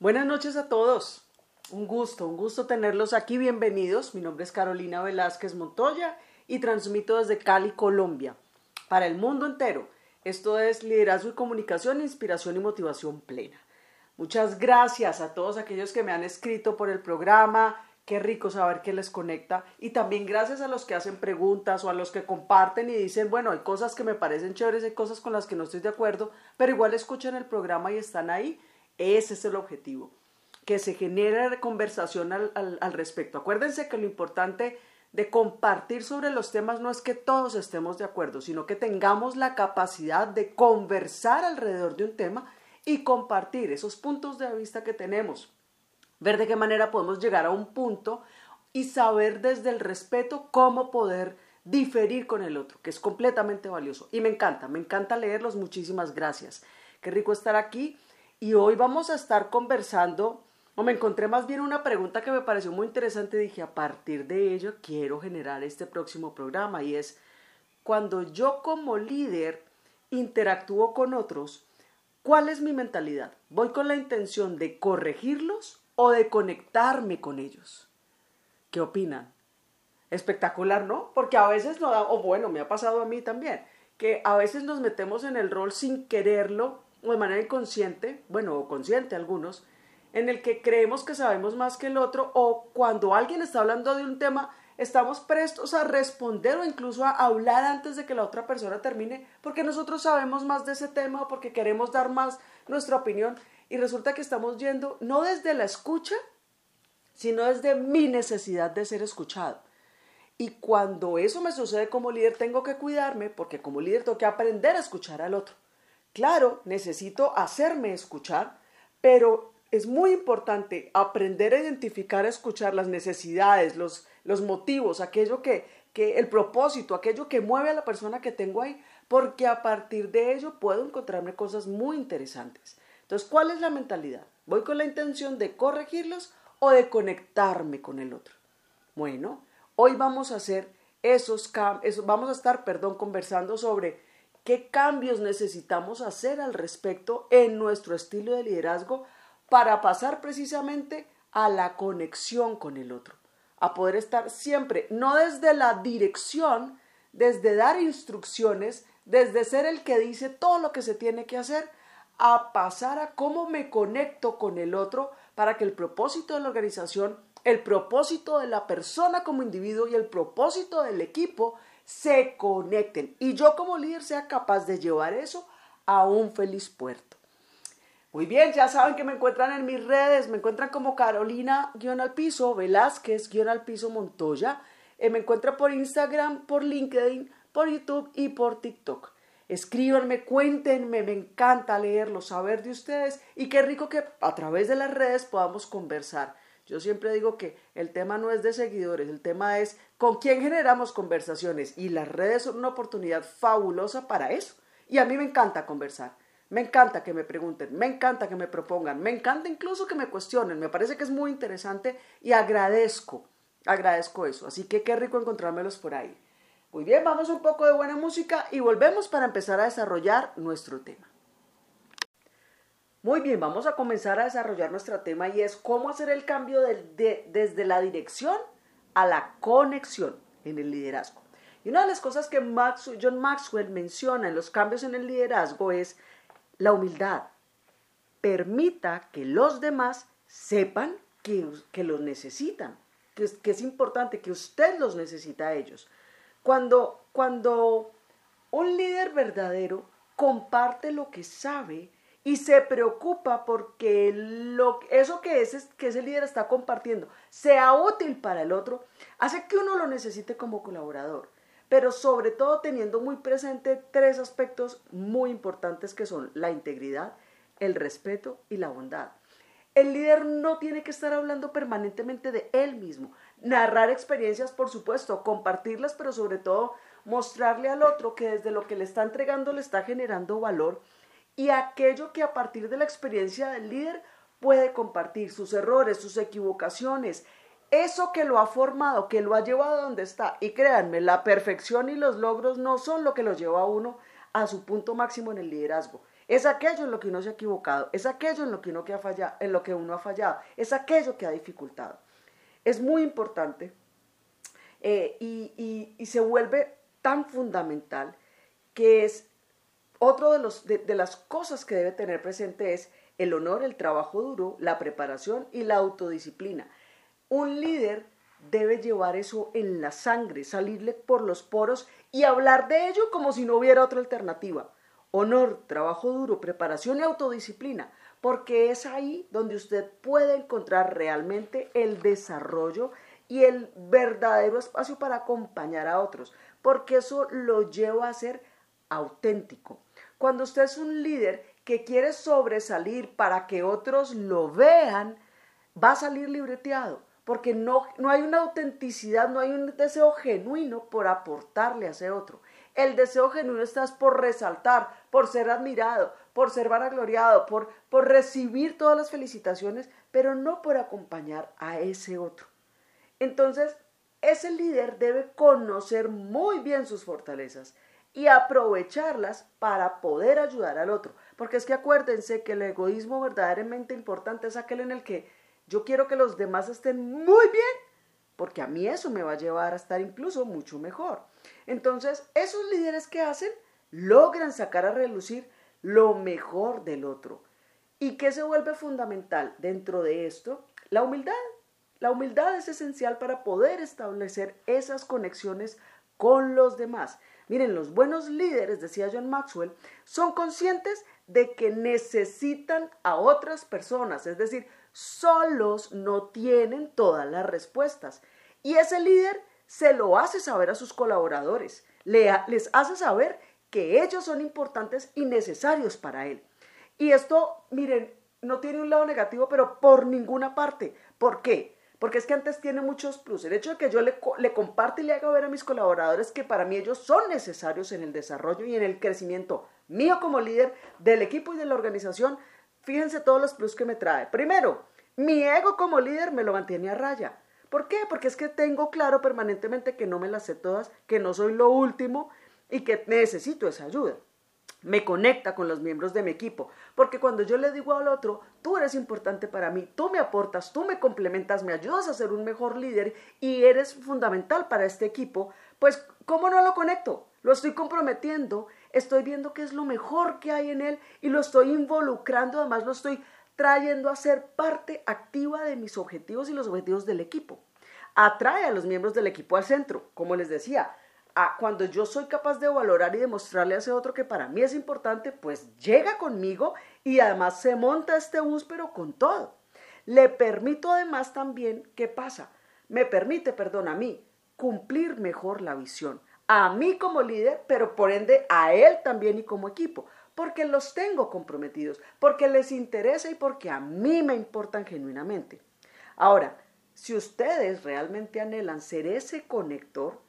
Buenas noches a todos. Un gusto, un gusto tenerlos aquí. Bienvenidos. Mi nombre es Carolina Velázquez Montoya y transmito desde Cali, Colombia, para el mundo entero. Esto es Liderazgo y Comunicación, Inspiración y Motivación Plena. Muchas gracias a todos aquellos que me han escrito por el programa. Qué rico saber que les conecta. Y también gracias a los que hacen preguntas o a los que comparten y dicen, bueno, hay cosas que me parecen chéveres, hay cosas con las que no estoy de acuerdo, pero igual escuchan el programa y están ahí. Ese es el objetivo, que se genere conversación al, al, respecto. Acuérdense que lo importante de compartir sobre los temas no es que todos estemos de acuerdo, sino que tengamos la capacidad de conversar alrededor de un tema y compartir esos puntos de vista que tenemos. Ver de qué manera podemos llegar a un punto y saber desde el respeto cómo poder diferir con el otro, que es completamente valioso. Y me encanta, me encanta leerlos. Muchísimas gracias. Qué rico estar aquí y hoy vamos a estar conversando, o me encontré más bien una pregunta que me pareció muy interesante, dije, a partir de ello quiero generar este próximo programa y es, cuando yo como líder interactúo con otros, ¿cuál es mi mentalidad? ¿Voy con la intención de corregirlos o de conectarme con ellos? ¿Qué opinan? Espectacular, ¿no? Porque a veces no o bueno, me ha pasado a mí también, que a veces nos metemos en el rol sin quererlo o de manera inconsciente, bueno, o consciente algunos, en el que creemos que sabemos más que el otro o cuando alguien está hablando de un tema, estamos prestos a responder o incluso a hablar antes de que la otra persona termine porque nosotros sabemos más de ese tema o porque queremos dar más nuestra opinión y resulta que estamos yendo no desde la escucha, sino desde mi necesidad de ser escuchado. Y cuando eso me sucede como líder, tengo que cuidarme porque como líder tengo que aprender a escuchar al otro. Claro, necesito hacerme escuchar, pero es muy importante aprender a identificar, a escuchar las necesidades, los, los motivos, aquello que, que, el propósito, aquello que mueve a la persona que tengo ahí, porque a partir de ello puedo encontrarme cosas muy interesantes. Entonces, ¿cuál es la mentalidad? ¿Voy con la intención de corregirlos o de conectarme con el otro? Bueno, hoy vamos a hacer esos cambios, vamos a estar, perdón, conversando sobre qué cambios necesitamos hacer al respecto en nuestro estilo de liderazgo para pasar precisamente a la conexión con el otro, a poder estar siempre, no desde la dirección, desde dar instrucciones, desde ser el que dice todo lo que se tiene que hacer, a pasar a cómo me conecto con el otro para que el propósito de la organización, el propósito de la persona como individuo y el propósito del equipo se conecten y yo como líder sea capaz de llevar eso a un feliz puerto. Muy bien, ya saben que me encuentran en mis redes, me encuentran como Carolina-al piso, Velázquez-al piso Montoya, eh, me encuentran por Instagram, por LinkedIn, por YouTube y por TikTok. Escríbanme, cuéntenme, me encanta leerlo, saber de ustedes y qué rico que a través de las redes podamos conversar. Yo siempre digo que el tema no es de seguidores, el tema es con quién generamos conversaciones y las redes son una oportunidad fabulosa para eso. Y a mí me encanta conversar, me encanta que me pregunten, me encanta que me propongan, me encanta incluso que me cuestionen, me parece que es muy interesante y agradezco, agradezco eso. Así que qué rico encontrármelos por ahí. Muy bien, vamos un poco de buena música y volvemos para empezar a desarrollar nuestro tema. Muy bien, vamos a comenzar a desarrollar nuestro tema y es cómo hacer el cambio desde la dirección a la conexión en el liderazgo. Y una de las cosas que John Maxwell menciona en los cambios en el liderazgo es la humildad. Permita que los demás sepan que, que los necesitan, que, que, es importante, que usted los necesita a ellos. Cuando, cuando un líder verdadero comparte lo que sabe, y se preocupa porque lo, eso que ese, que ese líder está compartiendo sea útil para el otro, hace que uno lo necesite como colaborador. Pero sobre todo teniendo muy presente tres aspectos muy importantes que son la integridad, el respeto y la bondad. El líder no tiene que estar hablando permanentemente de él mismo, narrar experiencias, por supuesto, compartirlas, pero sobre todo mostrarle al otro que desde lo que le está entregando le está generando valor y aquello que a partir de la experiencia del líder puede compartir, sus errores, sus equivocaciones, eso que lo ha formado, que lo ha llevado a donde está. Y créanme, la perfección y los logros no son lo que lo lleva a uno a su punto máximo en el liderazgo. Es aquello en lo que uno se ha equivocado, es aquello en lo que uno, ha fallado, en lo que uno ha fallado, es aquello que ha dificultado. Es muy importante eh, y, se vuelve tan fundamental que es otro de, los, de las cosas que debe tener presente es el honor, el trabajo duro, la preparación y la autodisciplina. Un líder debe llevar eso en la sangre, salirle por los poros y hablar de ello como si no hubiera otra alternativa. Honor, trabajo duro, preparación y autodisciplina, porque es ahí donde usted puede encontrar realmente el desarrollo y el verdadero espacio para acompañar a otros, porque eso lo lleva a ser auténtico. Cuando usted es un líder que quiere sobresalir para que otros lo vean, va a salir libreteado porque no, no hay una autenticidad, no hay un deseo genuino por aportarle a ese otro. El deseo genuino está por resaltar, por ser admirado, por ser vanagloriado, por, por recibir todas las felicitaciones, pero no por acompañar a ese otro. Entonces, ese líder debe conocer muy bien sus fortalezas y aprovecharlas para poder ayudar al otro. Porque es que acuérdense que el egoísmo verdaderamente importante es aquel en el que yo quiero que los demás estén muy bien, porque a mí eso me va a llevar a estar incluso mucho mejor. Entonces, esos líderes que hacen logran sacar a relucir lo mejor del otro. ¿Y qué se vuelve fundamental dentro de esto? La humildad. La humildad es esencial para poder establecer esas conexiones con los demás. Miren, los buenos líderes, decía John Maxwell, son conscientes de que necesitan a otras personas, es decir, solos no tienen todas las respuestas. Y ese líder se lo hace saber a sus colaboradores, les hace saber que ellos son importantes y necesarios para él. Y esto, miren, no tiene un lado negativo, pero por ninguna parte. ¿Por qué? Porque es que antes tiene muchos plus. El hecho de que yo le, le comparte y le haga ver a mis colaboradores que para mí ellos son necesarios en el desarrollo y en el crecimiento mío como líder del equipo y de la organización, Fíjense todos los plus que me trae. Primero, mi ego como líder me lo mantiene a raya. ¿Por qué? Porque es que tengo claro permanentemente que no me las sé todas, que no soy lo último y que necesito esa ayuda. Me conecta con los miembros de mi equipo, porque cuando yo le digo al otro, tú eres importante para mí, tú me aportas, tú me complementas, me ayudas a ser un mejor líder y eres fundamental para este equipo, pues ¿cómo no lo conecto? Lo estoy comprometiendo estoy viendo qué es lo mejor que hay en él y lo estoy involucrando, además lo estoy trayendo a ser parte activa de mis objetivos y los objetivos del equipo. Atrae a los miembros del equipo al centro, como les decía, cuando yo soy capaz de valorar y demostrarle a ese otro que para mí es importante, pues llega conmigo y además se monta este bus, pero con todo. Le permito además también, ¿qué pasa? Me permite, perdón, a mí, cumplir mejor la visión a mí como líder, pero por ende a él también y como equipo, porque los tengo comprometidos, porque les interesa y porque a mí me importan genuinamente. Ahora, si ustedes realmente anhelan ser ese conector,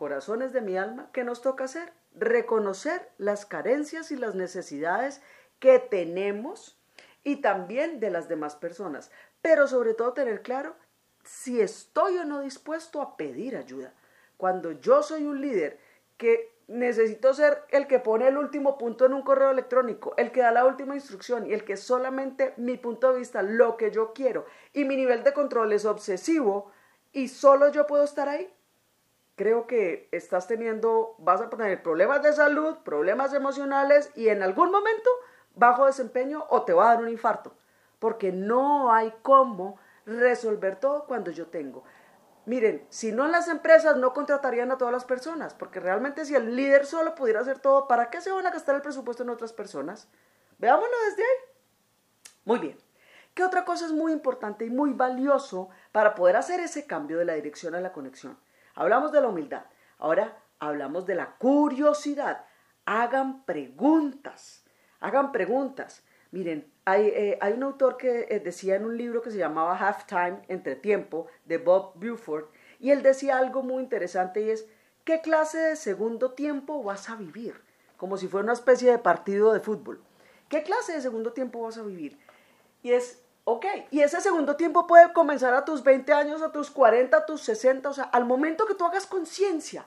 corazones de mi alma, ¿qué nos toca hacer? Reconocer las carencias y las necesidades que tenemos y también de las demás personas, pero sobre todo tener claro si estoy o no dispuesto a pedir ayuda. Cuando yo soy un líder que necesito ser el que pone el último punto en un correo electrónico, el que da la última instrucción y el que solamente mi punto de vista, lo que yo quiero y mi nivel de control es obsesivo y solo yo puedo estar ahí, creo que estás teniendo, vas a tener problemas de salud, problemas emocionales y en algún momento bajo desempeño o te va a dar un infarto, porque no hay cómo resolver todo cuando yo tengo Miren, si no en las empresas no contratarían a todas las personas, porque realmente si el líder solo pudiera hacer todo, ¿para qué se van a gastar el presupuesto en otras personas? Veámoslo desde ahí. Muy bien. ¿Qué otra cosa es muy importante y muy valioso para poder hacer ese cambio de la dirección a la conexión? Hablamos de la humildad. Ahora hablamos de la curiosidad. Hagan preguntas. Hagan preguntas. Miren, eh, hay, un autor que eh, decía en un libro que se llamaba Halftime, Entre Tiempo, de Bob Buford, y él decía algo muy interesante y es, ¿qué clase de segundo tiempo vas a vivir? Como si fuera una especie de partido de fútbol. ¿Qué clase de segundo tiempo vas a vivir? Y es, ok, y ese segundo tiempo puede comenzar a tus 20 años, a tus 40, a tus 60, o sea, al momento que tú hagas conciencia,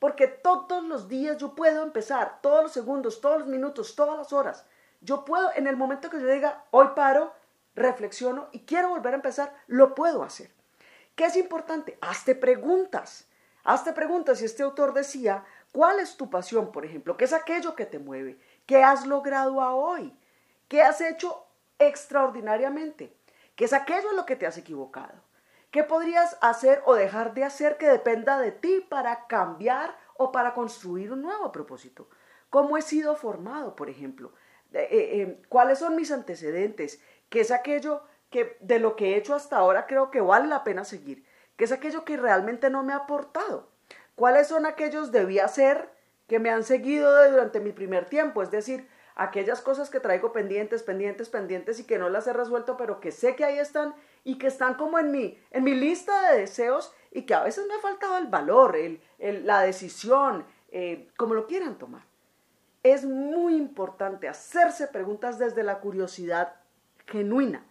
porque todos los días yo puedo empezar, todos los segundos, todos los minutos, todas las horas Yo puedo, en el momento que yo diga, hoy paro, reflexiono y quiero volver a empezar, lo puedo hacer. ¿Qué es importante? Hazte preguntas. Hazte preguntas. Y este autor decía, ¿cuál es tu pasión, por ejemplo? ¿Qué es aquello que te mueve? ¿Qué has logrado hoy? ¿Qué has hecho extraordinariamente? ¿Qué es aquello en lo que te has equivocado? ¿Qué podrías hacer o dejar de hacer que dependa de ti para cambiar o para construir un nuevo propósito? ¿Cómo he sido formado, por ejemplo? Eh, eh, ¿Cuáles son mis antecedentes? ¿Qué es aquello que de lo que he hecho hasta ahora creo que vale la pena seguir? ¿Qué es aquello que realmente no me ha aportado? ¿Cuáles son aquellos debí hacer que me han seguido durante mi primer tiempo? Es decir, aquellas cosas que traigo pendientes, pendientes, pendientes y que no las he resuelto, pero que sé que ahí están y que están como en mi, en mi lista de deseos y que a veces me ha faltado el valor, el, la decisión, eh, como lo quieran tomar. Es muy importante hacerse preguntas desde la curiosidad genuina.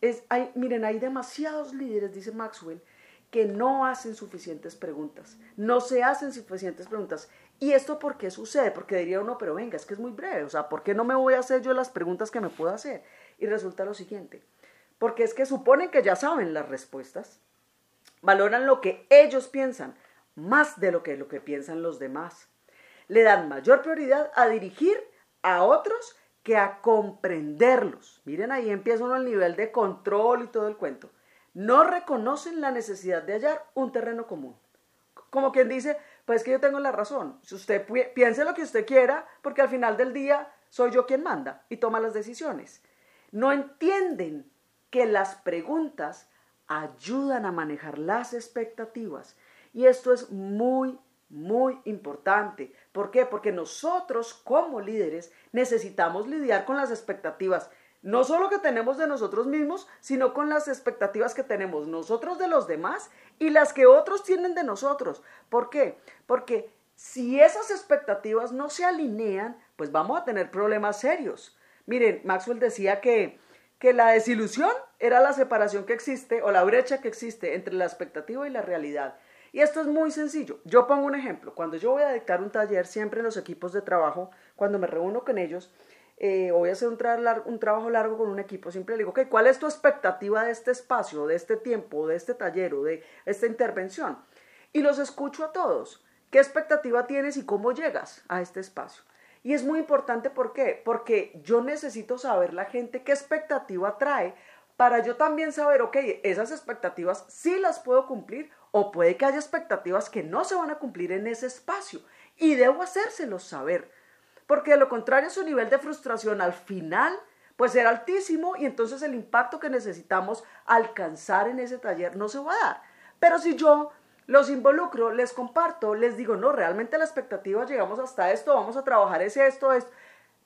Es, miren, hay demasiados líderes, dice Maxwell, que no hacen suficientes preguntas, no se hacen suficientes preguntas. ¿Y esto por qué sucede? Porque diría uno, pero venga, es que es muy breve, o sea, ¿por qué no me voy a hacer yo las preguntas que me puedo hacer? Y resulta lo siguiente, porque es que suponen que ya saben las respuestas, valoran lo que ellos piensan más de lo que, lo que piensan los demás, le dan mayor prioridad a dirigir a otros que a comprenderlos. Miren, ahí empieza uno el nivel de control y todo el cuento no reconocen la necesidad de hallar un terreno común. Como quien dice, pues que yo tengo la razón. Si usted piense lo que usted quiera, porque al final del día soy yo quien manda y toma las decisiones. No entienden que las preguntas ayudan a manejar las expectativas. Y esto es muy, muy importante. ¿Por qué? Porque nosotros como líderes necesitamos lidiar con las expectativas no solo que tenemos de nosotros mismos, sino con las expectativas que tenemos nosotros de los demás y las que otros tienen de nosotros. ¿Por qué? Porque si esas expectativas no se alinean, pues vamos a tener problemas serios. Miren, Maxwell decía que, que la desilusión era la separación que existe o la brecha que existe entre la expectativa y la realidad. Y esto es muy sencillo. Yo pongo un ejemplo. Cuando yo voy a dictar un taller, siempre en los equipos de trabajo, cuando me reúno con ellos, eh, a hacer un, un, trabajo largo con un equipo, siempre le digo, ok, ¿cuál es tu expectativa de este espacio, de este tiempo, de este taller o de esta intervención? Y los escucho a todos. ¿Qué expectativa tienes y cómo llegas a este espacio? Y es muy importante, ¿por qué? Porque yo necesito saber la gente qué expectativa trae para yo también saber, ok, esas expectativas sí las puedo cumplir o puede que haya expectativas que no se van a cumplir en ese espacio y debo hacérselos saber porque de lo contrario su nivel de frustración al final pues será altísimo y entonces el impacto que necesitamos alcanzar en ese taller no se va a dar. Pero si yo los involucro, les comparto, les digo, no, realmente la expectativa, llegamos hasta esto, vamos a trabajar ese, esto, esto,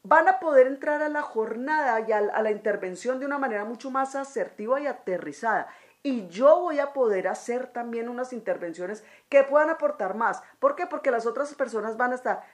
van a poder entrar a la jornada y a, a la intervención de una manera mucho más asertiva y aterrizada. Y yo voy a poder hacer también unas intervenciones que puedan aportar más. ¿Por qué? Porque las otras personas van a estar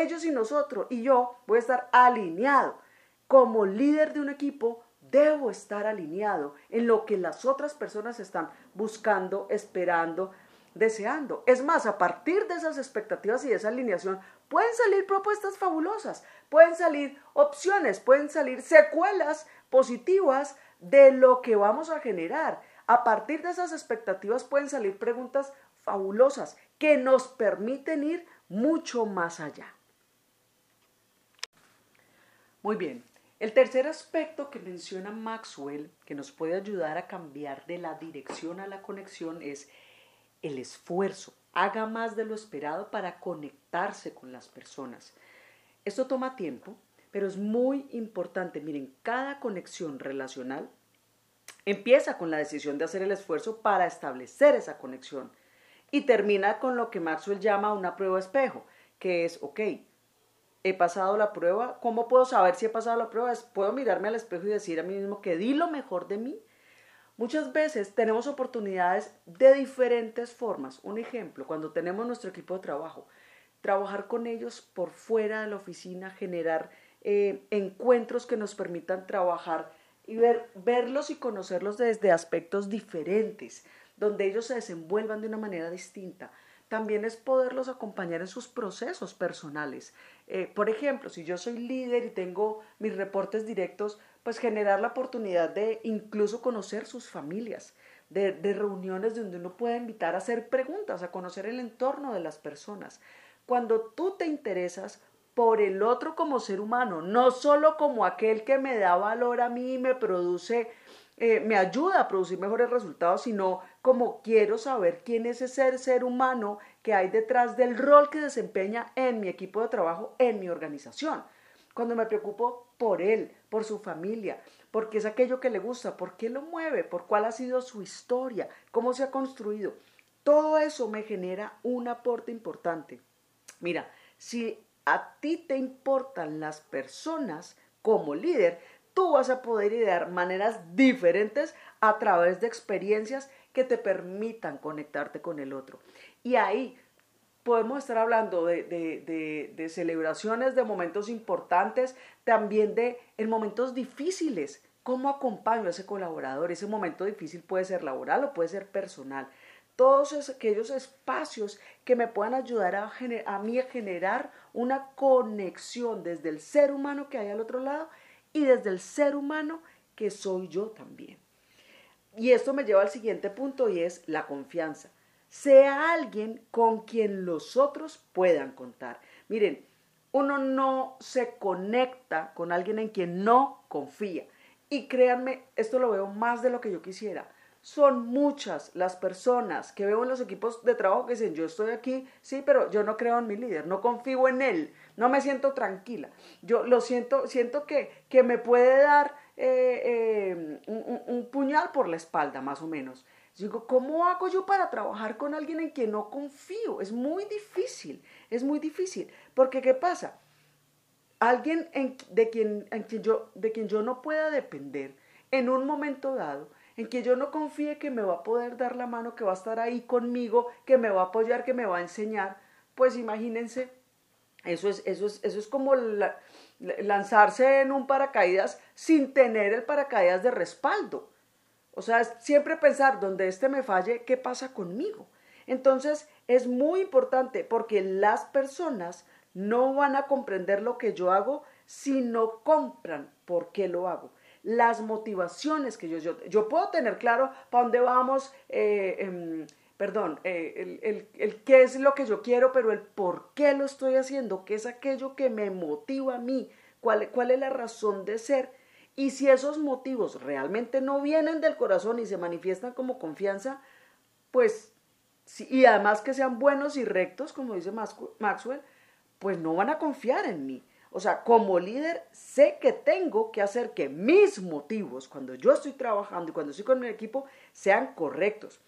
ellos y nosotros, y yo voy a estar alineado. Como líder de un equipo, debo estar alineado en lo que las otras personas están buscando, esperando, deseando. Es más, a partir de esas expectativas y de esa alineación, pueden salir propuestas fabulosas, pueden salir opciones, pueden salir secuelas positivas de lo que vamos a generar. A partir de esas expectativas pueden salir preguntas fabulosas que nos permiten ir mucho más allá. Muy bien. El tercer aspecto que menciona Maxwell, que nos puede ayudar a cambiar de la dirección a la conexión, es el esfuerzo. Haga más de lo esperado para conectarse con las personas. Esto toma tiempo, pero es muy importante. Miren, cada conexión relacional empieza con la decisión de hacer el esfuerzo para establecer esa conexión y termina con lo que Maxwell llama una prueba espejo, que es, ok, he pasado la prueba. ¿Cómo puedo saber si he pasado la prueba? Puedo mirarme al espejo y decir a mí mismo que di lo mejor de mí. Muchas veces tenemos oportunidades de diferentes formas. Un ejemplo, cuando tenemos nuestro equipo de trabajo, trabajar con ellos por fuera de la oficina, generar eh, encuentros que nos permitan trabajar y ver, verlos y conocerlos desde aspectos diferentes, donde ellos se desenvuelvan de una manera distinta también es poderlos acompañar en sus procesos personales. Eh, por ejemplo, si yo soy líder y tengo mis reportes directos, pues generar la oportunidad de incluso conocer sus familias, de, reuniones donde uno pueda invitar a hacer preguntas, a conocer el entorno de las personas. Cuando tú te interesas por el otro como ser humano, no solo como aquel que me da valor a mí y me produce, eh, me ayuda a producir mejores resultados, sino como quiero saber quién es ese ser, humano que hay detrás del rol que desempeña en mi equipo de trabajo, en mi organización. Cuando me preocupo por él, por su familia, porque es aquello que le gusta, por qué lo mueve, por cuál ha sido su historia, cómo se ha construido. Todo eso me genera un aporte importante. Mira, si a ti te importan las personas como líder, tú vas a poder idear maneras diferentes a través de experiencias que te permitan conectarte con el otro. Y ahí podemos estar hablando de, de, celebraciones, de momentos importantes, también de en momentos difíciles. ¿Cómo acompaño a ese colaborador? Ese momento difícil puede ser laboral o puede ser personal todos aquellos espacios que me puedan ayudar a, a mí a generar una conexión desde el ser humano que hay al otro lado y desde el ser humano que soy yo también. Y esto me lleva al siguiente punto y es la confianza. Sea alguien con quien los otros puedan contar. Miren, uno no se conecta con alguien en quien no confía. Y créanme, esto lo veo más de lo que yo quisiera son muchas las personas que veo en los equipos de trabajo que dicen, yo estoy aquí, sí, pero yo no creo en mi líder, no confío en él, no me siento tranquila. Yo lo siento, siento que, que me puede dar eh, eh, un, puñal por la espalda, más o menos. Digo, ¿cómo hago yo para trabajar con alguien en quien no confío? Es muy difícil, es muy difícil. Porque, ¿qué pasa? Alguien en, de, quien, en quien yo, de quien yo no pueda depender en un momento dado, en que yo no confíe que me va a poder dar la mano, que va a estar ahí conmigo, que me va a apoyar, que me va a enseñar, pues imagínense, eso es, eso es, eso es como lanzarse en un paracaídas sin tener el paracaídas de respaldo. O sea, siempre pensar, donde este me falle, ¿qué pasa conmigo? Entonces, es muy importante porque las personas no van a comprender lo que yo hago si no compran por qué lo hago las motivaciones que yo, yo, yo puedo tener claro para dónde vamos, eh, em, perdón, eh, el, el, qué es lo que yo quiero, pero el por qué lo estoy haciendo, qué es aquello que me motiva a mí, cuál, cuál es la razón de ser. Y si esos motivos realmente no vienen del corazón y se manifiestan como confianza, pues, y además que sean buenos y rectos, como dice Maxwell, pues no van a confiar en mí. O sea, como líder sé que tengo que hacer que mis motivos cuando yo estoy trabajando y cuando estoy con mi equipo sean correctos.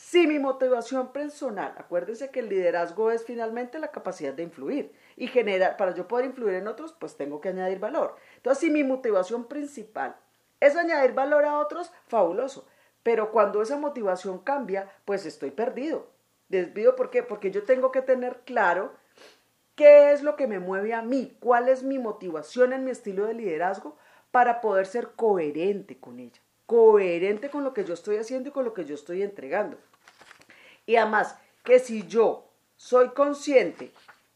Si mi motivación personal, acuérdense que el liderazgo es finalmente la capacidad de influir y generar, para yo poder influir en otros, pues tengo que añadir valor. Entonces, si mi motivación principal es añadir valor a otros, fabuloso. Pero cuando esa motivación cambia, pues estoy perdido. Desvío, ¿por qué? Porque yo tengo que tener claro ¿Qué es lo que me mueve a mí? ¿Cuál es mi motivación en mi estilo de liderazgo para poder ser coherente con ella? Coherente con lo que yo estoy haciendo y con lo que yo estoy entregando. Y además, que si yo soy consciente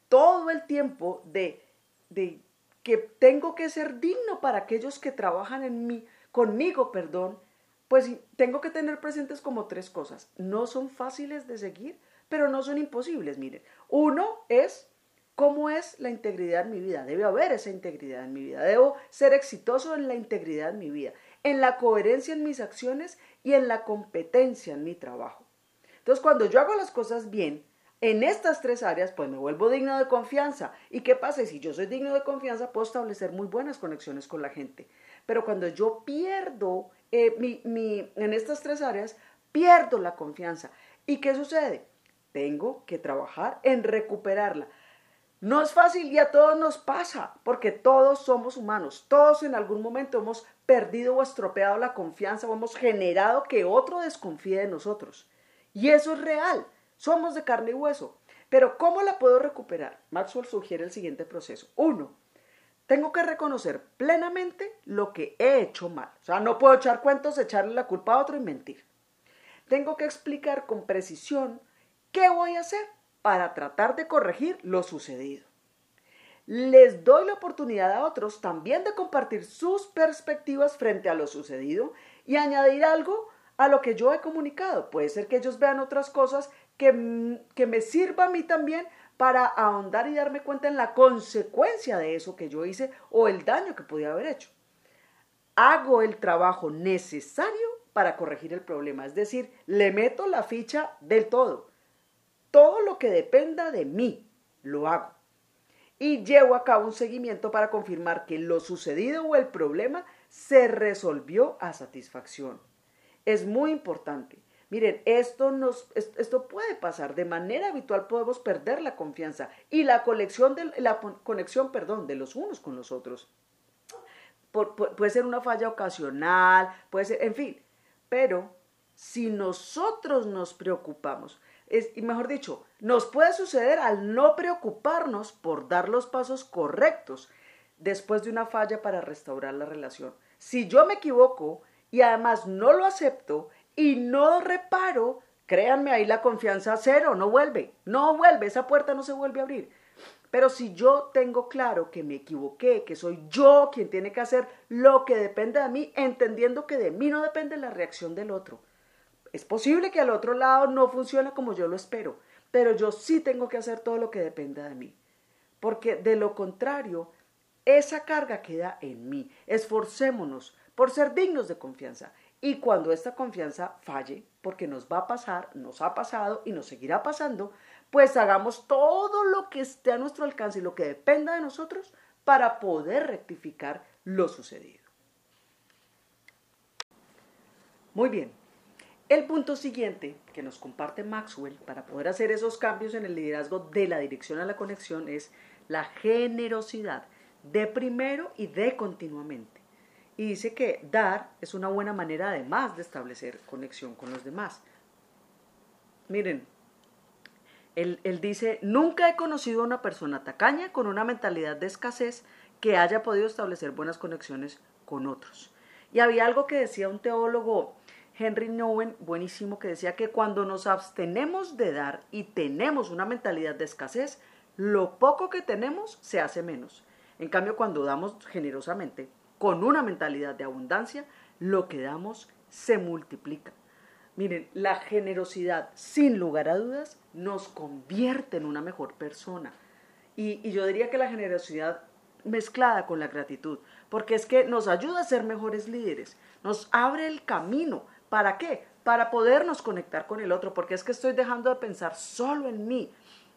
todo el tiempo de, de que tengo que ser digno para aquellos que trabajan en mí, conmigo, perdón, pues tengo que tener presentes como tres cosas. No son fáciles de seguir, pero no son imposibles. Miren, uno es ¿Cómo es la integridad en mi vida? Debe haber esa integridad en mi vida. Debo ser exitoso en la integridad en mi vida, en la coherencia en mis acciones y en la competencia en mi trabajo. Entonces, cuando yo hago las cosas bien, en estas tres áreas, pues me vuelvo digno de confianza. ¿Y qué pasa? Si yo soy digno de confianza, puedo establecer muy buenas conexiones con la gente. Pero cuando yo pierdo eh, en estas tres áreas, pierdo la confianza. ¿Y qué sucede? Tengo que trabajar en recuperarla. No es fácil y a todos nos pasa, porque todos somos humanos, todos en algún momento hemos perdido o estropeado la confianza o hemos generado que otro desconfíe de nosotros. Y eso es real, somos de carne y hueso. Pero ¿cómo la puedo recuperar? Maxwell sugiere el siguiente proceso. Uno, tengo que reconocer plenamente lo que he hecho mal. O sea, no puedo echar cuentos, echarle la culpa a otro y mentir. Tengo que explicar con precisión qué voy a hacer para tratar de corregir lo sucedido. Les doy la oportunidad a otros también de compartir sus perspectivas frente a lo sucedido y añadir algo a lo que yo he comunicado. Puede ser que ellos vean otras cosas que, que me sirva a mí también para ahondar y darme cuenta en la consecuencia de eso que yo hice o el daño que podía haber hecho. Hago el trabajo necesario para corregir el problema, es decir, le meto la ficha del todo. Todo lo que dependa de mí, lo hago. Y llevo a cabo un seguimiento para confirmar que lo sucedido o el problema se resolvió a satisfacción. Es muy importante. Miren, esto, nos, esto puede pasar. De manera habitual podemos perder la confianza y la, de, la conexión perdón, de los unos con los otros. puede ser una falla ocasional, puede ser, en fin. Pero si nosotros nos preocupamos, es, mejor dicho, nos puede suceder al no preocuparnos por dar los pasos correctos después de una falla para restaurar la relación. Si yo me equivoco y además no lo acepto y no reparo, créanme, ahí la confianza cero, no vuelve, no vuelve, esa puerta no se vuelve a abrir. Pero si yo tengo claro que me equivoqué, que soy yo quien tiene que hacer lo que depende de mí, entendiendo que de mí no depende la reacción del otro. Es posible que al otro lado no funcione como yo lo espero, pero yo sí tengo que hacer todo lo que dependa de mí. Porque de lo contrario, esa carga queda en mí. Esforcémonos por ser dignos de confianza. Y cuando esta confianza falle, porque nos va a pasar, nos ha pasado y nos seguirá pasando, pues hagamos todo lo que esté a nuestro alcance y lo que dependa de nosotros para poder rectificar lo sucedido. Muy bien. El punto siguiente que nos comparte Maxwell para poder hacer esos cambios en el liderazgo de la dirección a la conexión es la generosidad de primero y de continuamente y dice que dar es una buena manera además de establecer conexión con los demás. Miren, él, dice, nunca he conocido a una persona tacaña con una mentalidad de escasez que haya podido establecer buenas conexiones con otros. Y había algo que decía un teólogo, Henry Nowen, buenísimo, que decía que cuando nos abstenemos de dar y tenemos una mentalidad de escasez, lo poco que tenemos se hace menos. En cambio, cuando damos generosamente, con una mentalidad de abundancia, lo que damos se multiplica. Miren, la generosidad, sin lugar a dudas, nos convierte en una mejor persona. Y, yo diría que la generosidad mezclada con la gratitud, porque es que nos ayuda a ser mejores líderes, nos abre el camino. ¿Para qué? Para podernos conectar con el otro, porque es que estoy dejando de pensar solo en mí.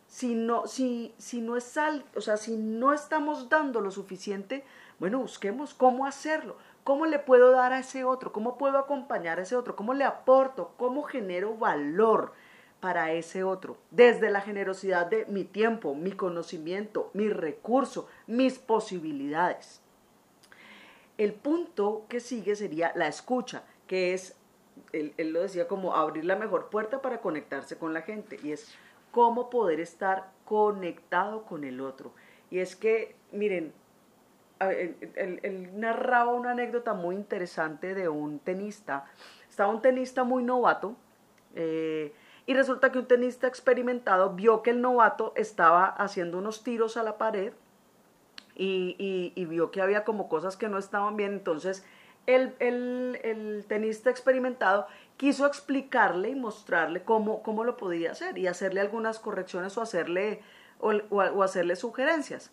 Si no, si, si no es o sea, si no estamos dando lo suficiente, bueno, busquemos cómo hacerlo, cómo le puedo dar a ese otro, cómo puedo acompañar a ese otro, cómo le aporto, cómo genero valor para ese otro, desde la generosidad de mi tiempo, mi conocimiento, mi recurso, mis posibilidades. El punto que sigue sería la escucha, que es, él, lo decía como abrir la mejor puerta para conectarse con la gente, y es cómo poder estar conectado con el otro. Y es que, miren, él, narraba una anécdota muy interesante de un tenista. Estaba un tenista muy novato eh, y resulta que un tenista experimentado vio que el novato estaba haciendo unos tiros a la pared y, vio que había como cosas que no estaban bien. Entonces el, el, tenista experimentado quiso explicarle y mostrarle cómo, cómo, lo podía hacer y hacerle algunas correcciones o hacerle, o hacerle sugerencias.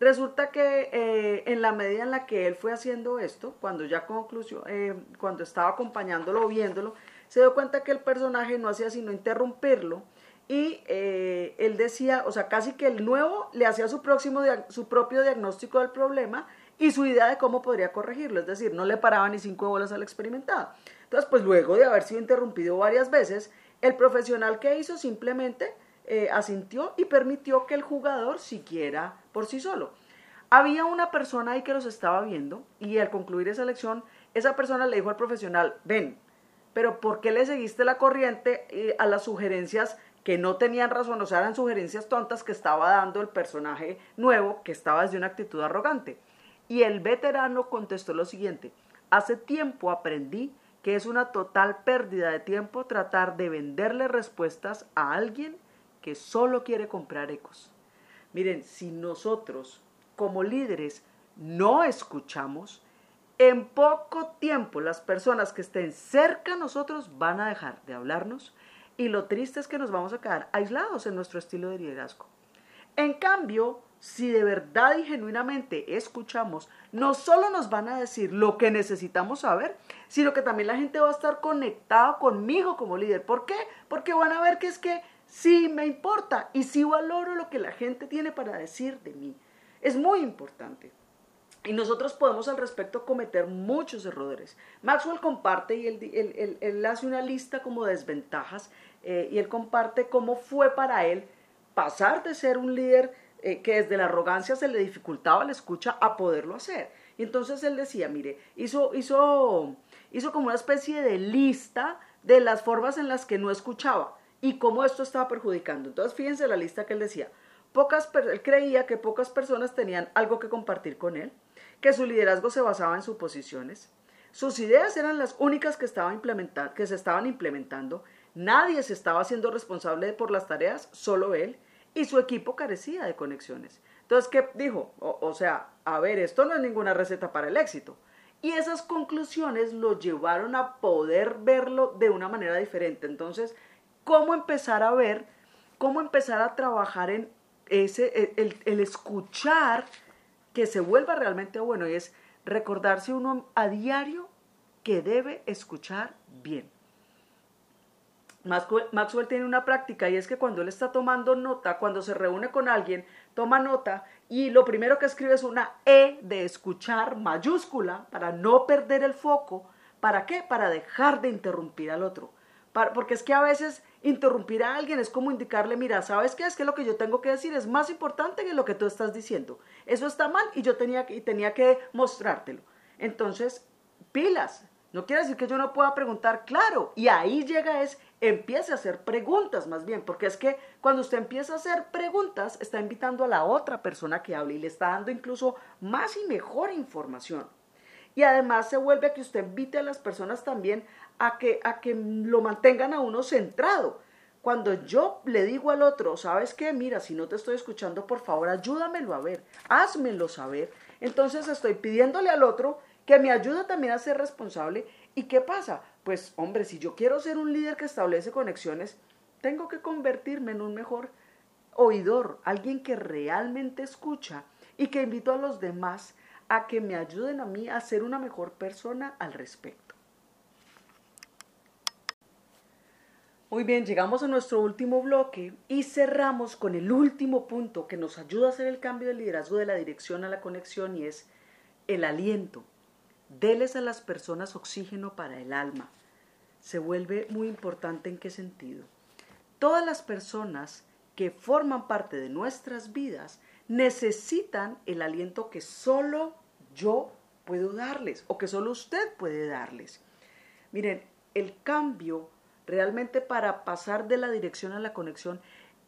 Resulta que eh, en la medida en la que él fue haciendo esto, cuando ya concluyó, eh, cuando estaba acompañándolo o viéndolo, se dio cuenta que el personaje no hacía sino interrumpirlo y eh, él decía, o sea, casi que el nuevo le hacía su, próximo, su propio diagnóstico del problema y su idea de cómo podría corregirlo, es decir, no le paraba ni cinco bolas al experimentado. Entonces, pues luego de haber sido interrumpido varias veces, el profesional que hizo simplemente eh, asintió y permitió que el jugador siguiera por sí solo. Había una persona ahí que los estaba viendo y al concluir esa lección, esa persona le dijo al profesional, ven, pero ¿por qué le seguiste la corriente eh, a las sugerencias que no tenían razón, o sea, eran sugerencias tontas que estaba dando el personaje nuevo, que estaba desde una actitud arrogante? Y el veterano contestó lo siguiente, hace tiempo aprendí que es una total pérdida de tiempo tratar de venderle respuestas a alguien que solo quiere comprar ecos. Miren, si nosotros como líderes no escuchamos, en poco tiempo las personas que estén cerca a nosotros van a dejar de hablarnos y lo triste es que nos vamos a quedar aislados en nuestro estilo de liderazgo. En cambio, si de verdad y genuinamente escuchamos, no solo nos van a decir lo que necesitamos saber, sino que también la gente va a estar conectada conmigo como líder. ¿Por qué? Porque van a ver que es que sí me importa y sí valoro lo que la gente tiene para decir de mí. Es muy importante. Y nosotros podemos al respecto cometer muchos errores. Maxwell comparte y él, hace una lista como de desventajas eh, y él comparte cómo fue para él pasar de ser un líder eh, que desde la arrogancia se le dificultaba la escucha a poderlo hacer. Y entonces él decía, mire, hizo, hizo, hizo como una especie de lista de las formas en las que no escuchaba y cómo esto estaba perjudicando. Entonces fíjense la lista que él decía. Pocas, él creía que pocas personas tenían algo que compartir con él, que su liderazgo se basaba en suposiciones, sus ideas eran las únicas que, estaba que se estaban implementando, nadie se estaba haciendo responsable por las tareas, solo él, y su equipo carecía de conexiones. Entonces, ¿qué dijo? O, sea, a ver, esto no es ninguna receta para el éxito. Y esas conclusiones lo llevaron a poder verlo de una manera diferente. Entonces, ¿cómo empezar a ver, cómo empezar a trabajar en ese, el, el escuchar que se vuelva realmente bueno? Y es recordarse uno a diario que debe escuchar bien. Maxwell tiene una práctica y es que cuando él está tomando nota, cuando se reúne con alguien, toma nota y lo primero que escribe es una E de escuchar mayúscula para no perder el foco. ¿Para qué? Para dejar de interrumpir al otro. porque es que a veces interrumpir a alguien es como indicarle, mira, ¿sabes qué? Es que lo que yo tengo que decir es más importante que lo que tú estás diciendo. Eso está mal y yo tenía, y tenía que mostrártelo. Entonces, pilas, no quiere decir que yo no pueda preguntar, claro, y ahí llega es, empiece a hacer preguntas más bien, porque es que cuando usted empieza a hacer preguntas, está invitando a la otra persona que hable y le está dando incluso más y mejor información. Y además se vuelve a que usted invite a las personas también a que, a que lo mantengan a uno centrado. Cuando yo le digo al otro, ¿sabes qué? Mira, si no te estoy escuchando, por favor, ayúdamelo a ver, házmelo saber. Entonces estoy pidiéndole al otro que me ayuda también a ser responsable. ¿Y qué pasa? Pues hombre, si yo quiero ser un líder que establece conexiones, tengo que convertirme en un mejor oidor, alguien que realmente escucha y que invito a los demás a que me ayuden a mí a ser una mejor persona al respecto. Muy bien, llegamos a nuestro último bloque y cerramos con el último punto que nos ayuda a hacer el cambio de liderazgo de la dirección a la conexión y es el aliento. Deles a las personas oxígeno para el alma. Se vuelve muy importante en qué sentido. Todas las personas que forman parte de nuestras vidas necesitan el aliento que solo yo puedo darles o que solo usted puede darles. Miren, el cambio realmente para pasar de la dirección a la conexión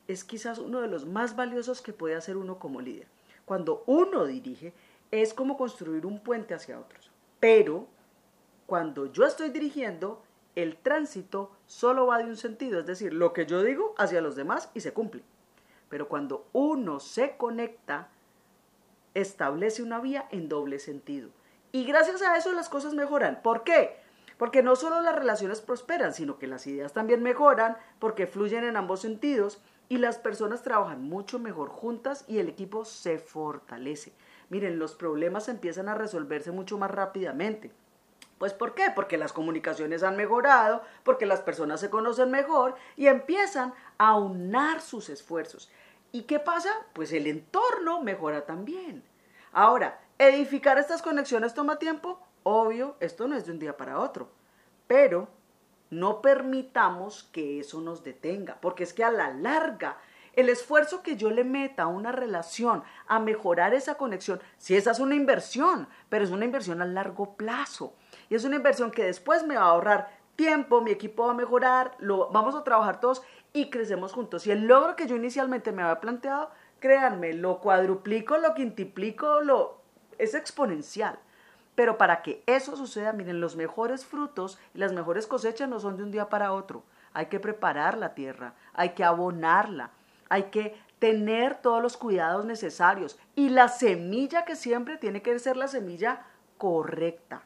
es quizás uno de los más valiosos que puede hacer uno como líder. Cuando uno dirige, es como construir un puente hacia otros. Pero cuando yo estoy dirigiendo, el tránsito solo va de un sentido, es decir, lo que yo digo hacia los demás y se cumple. Pero cuando uno se conecta, establece una vía en doble sentido. Y gracias a eso las cosas mejoran. ¿Por qué? Porque no solo las relaciones prosperan, sino que las ideas también mejoran porque fluyen en ambos sentidos y las personas trabajan mucho mejor juntas y el equipo se fortalece miren, los problemas empiezan a resolverse mucho más rápidamente. Pues ¿por qué? Porque las comunicaciones han mejorado, porque las personas se conocen mejor y empiezan a unar sus esfuerzos. ¿Y qué pasa? Pues el entorno mejora también. Ahora, edificar estas conexiones toma tiempo. Obvio, esto no es de un día para otro. Pero no permitamos que eso nos detenga, porque es que a la larga el esfuerzo que yo le meta a una relación, a mejorar esa conexión, si esa es una inversión, pero es una inversión a largo plazo. Y es una inversión que después me va a ahorrar tiempo, mi equipo va a mejorar, lo, vamos a trabajar todos y crecemos juntos. Y el logro que yo inicialmente me había planteado, créanme, lo cuadruplico, lo quintuplico, lo, es exponencial. Pero para que eso suceda, miren, los mejores frutos y las mejores cosechas no son de un día para otro. Hay que preparar la tierra, hay que abonarla, hay que tener todos los cuidados necesarios y la semilla que siempre tiene que ser la semilla correcta.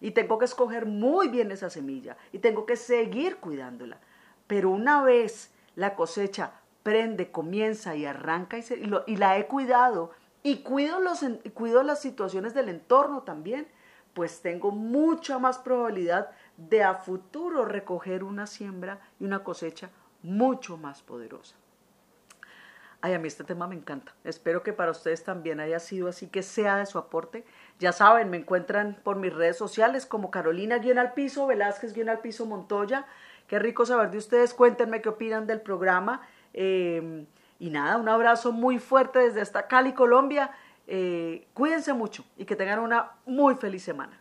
Y tengo que escoger muy bien esa semilla y tengo que seguir cuidándola. Pero una vez la cosecha prende, comienza y arranca y, la he cuidado y cuido, los, cuido las situaciones del entorno también, pues tengo mucha más probabilidad de a futuro recoger una siembra y una cosecha mucho más poderosa. Ay, a mí este tema me encanta. Espero que para ustedes también haya sido así, que sea de su aporte. Ya saben, me encuentran por mis redes sociales como Carolina guion al piso, Velázquez guion al piso Montoya. Qué rico saber de ustedes. Cuéntenme qué opinan del programa. Eh, y nada, un abrazo muy fuerte desde esta Cali, Colombia. Eh, cuídense mucho y que tengan una muy feliz semana.